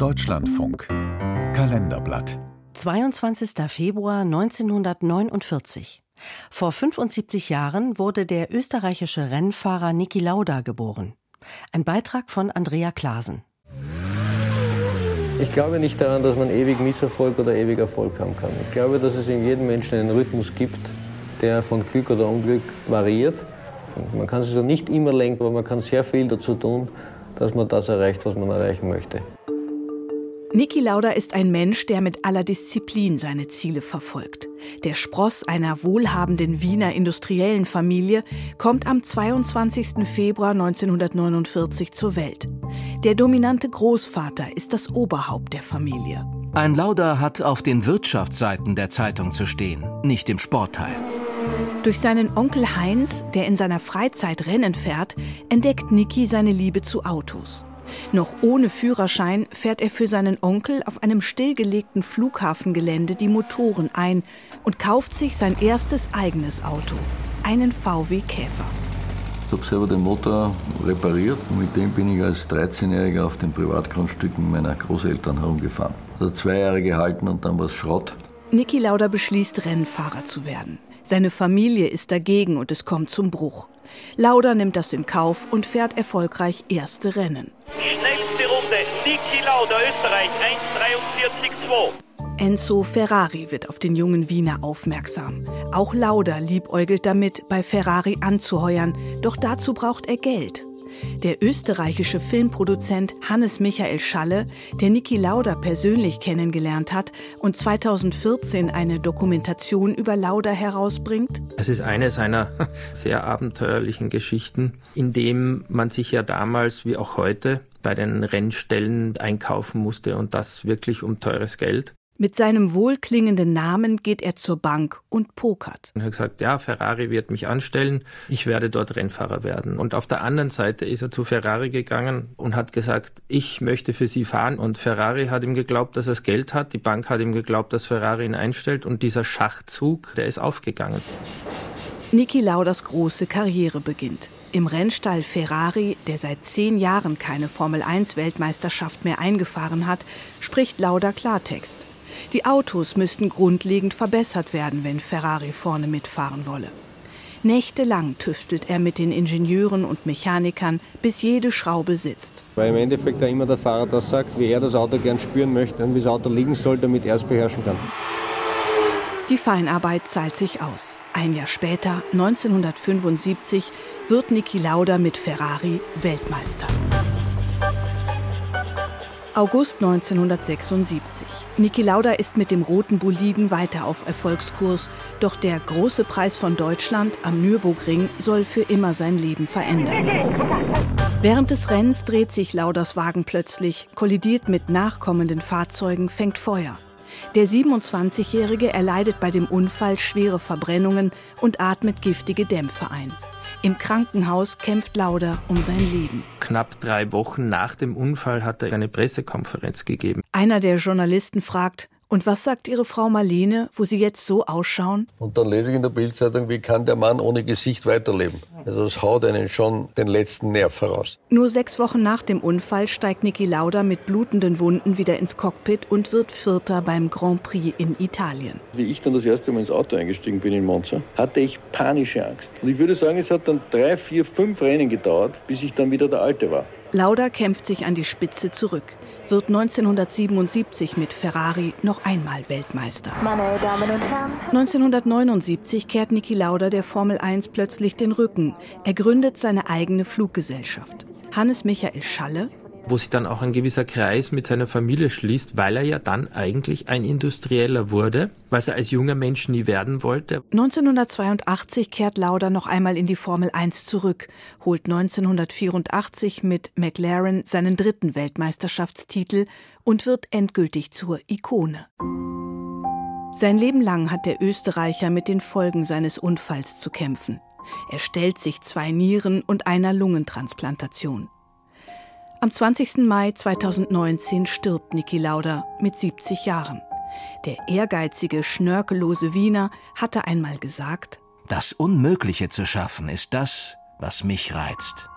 Deutschlandfunk Kalenderblatt 22. Februar 1949. Vor 75 Jahren wurde der österreichische Rennfahrer Niki Lauda geboren. Ein Beitrag von Andrea Klasen. Ich glaube nicht daran, dass man ewig Misserfolg oder ewig Erfolg haben kann. Ich glaube, dass es in jedem Menschen einen Rhythmus gibt, der von Glück oder Unglück variiert. Man kann es also nicht immer lenken, aber man kann sehr viel dazu tun, dass man das erreicht, was man erreichen möchte. Niki Lauda ist ein Mensch, der mit aller Disziplin seine Ziele verfolgt. Der Spross einer wohlhabenden Wiener industriellen Familie kommt am 22. Februar 1949 zur Welt. Der dominante Großvater ist das Oberhaupt der Familie. Ein Lauda hat auf den Wirtschaftsseiten der Zeitung zu stehen, nicht im Sportteil. Durch seinen Onkel Heinz, der in seiner Freizeit Rennen fährt, entdeckt Niki seine Liebe zu Autos. Noch ohne Führerschein fährt er für seinen Onkel auf einem stillgelegten Flughafengelände die Motoren ein und kauft sich sein erstes eigenes Auto, einen VW Käfer. Ich habe selber den Motor repariert und mit dem bin ich als 13-Jähriger auf den Privatgrundstücken meiner Großeltern herumgefahren. Also zwei Jahre gehalten und dann war es Schrott. Niki Lauda beschließt, Rennfahrer zu werden. Seine Familie ist dagegen und es kommt zum Bruch. Lauda nimmt das in Kauf und fährt erfolgreich erste Rennen. Schnellste Runde, Niki Lauda, Österreich, 1,43,2. Enzo Ferrari wird auf den jungen Wiener aufmerksam. Auch Lauda liebäugelt damit, bei Ferrari anzuheuern, doch dazu braucht er Geld. Der österreichische Filmproduzent Hannes Michael Schalle, der Niki Lauda persönlich kennengelernt hat und 2014 eine Dokumentation über Lauda herausbringt. Es ist eine seiner sehr abenteuerlichen Geschichten, in dem man sich ja damals wie auch heute bei den Rennstellen einkaufen musste und das wirklich um teures Geld. Mit seinem wohlklingenden Namen geht er zur Bank und pokert. Er hat gesagt, ja, Ferrari wird mich anstellen, ich werde dort Rennfahrer werden. Und auf der anderen Seite ist er zu Ferrari gegangen und hat gesagt, ich möchte für sie fahren. Und Ferrari hat ihm geglaubt, dass er das Geld hat, die Bank hat ihm geglaubt, dass Ferrari ihn einstellt und dieser Schachzug, der ist aufgegangen. Niki Lauders große Karriere beginnt. Im Rennstall Ferrari, der seit zehn Jahren keine Formel-1-Weltmeisterschaft mehr eingefahren hat, spricht Lauda Klartext. Die Autos müssten grundlegend verbessert werden, wenn Ferrari vorne mitfahren wolle. Nächtelang tüftelt er mit den Ingenieuren und Mechanikern, bis jede Schraube sitzt. Weil im Endeffekt ja immer der Fahrer das sagt, wie er das Auto gern spüren möchte und wie das Auto liegen soll, damit er es beherrschen kann. Die Feinarbeit zahlt sich aus. Ein Jahr später, 1975, wird Niki Lauda mit Ferrari Weltmeister. August 1976. Niki Lauda ist mit dem roten Boliden weiter auf Erfolgskurs, doch der große Preis von Deutschland am Nürburgring soll für immer sein Leben verändern. Während des Rennens dreht sich Lauders Wagen plötzlich, kollidiert mit nachkommenden Fahrzeugen, fängt Feuer. Der 27-Jährige erleidet bei dem Unfall schwere Verbrennungen und atmet giftige Dämpfe ein. Im Krankenhaus kämpft Lauda um sein Leben. Knapp drei Wochen nach dem Unfall hat er eine Pressekonferenz gegeben. Einer der Journalisten fragt, und was sagt Ihre Frau Marlene, wo Sie jetzt so ausschauen? Und dann lese ich in der Bildzeitung, wie kann der Mann ohne Gesicht weiterleben? Also das haut einen schon den letzten Nerv heraus. Nur sechs Wochen nach dem Unfall steigt Niki Lauda mit blutenden Wunden wieder ins Cockpit und wird Vierter beim Grand Prix in Italien. Wie ich dann das erste Mal ins Auto eingestiegen bin in Monza, hatte ich panische Angst. Und ich würde sagen, es hat dann drei, vier, fünf Rennen gedauert, bis ich dann wieder der Alte war. Lauda kämpft sich an die Spitze zurück, wird 1977 mit Ferrari noch einmal Weltmeister. Meine Damen und Herren, 1979 kehrt Niki Lauda der Formel 1 plötzlich den Rücken. Er gründet seine eigene Fluggesellschaft. Hannes Michael Schalle, wo sich dann auch ein gewisser Kreis mit seiner Familie schließt, weil er ja dann eigentlich ein Industrieller wurde, was er als junger Mensch nie werden wollte. 1982 kehrt Lauda noch einmal in die Formel 1 zurück, holt 1984 mit McLaren seinen dritten Weltmeisterschaftstitel und wird endgültig zur Ikone. Sein Leben lang hat der Österreicher mit den Folgen seines Unfalls zu kämpfen. Er stellt sich zwei Nieren und einer Lungentransplantation. Am 20. Mai 2019 stirbt Niki Lauda mit 70 Jahren. Der ehrgeizige, schnörkellose Wiener hatte einmal gesagt, Das Unmögliche zu schaffen ist das, was mich reizt.